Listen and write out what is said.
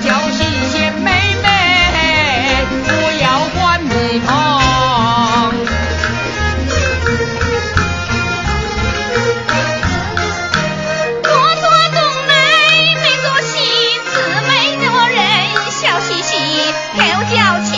叫新鲜妹妹，不要管蜜。我做东来，妹做西，姊妹人笑嘻嘻，狗叫。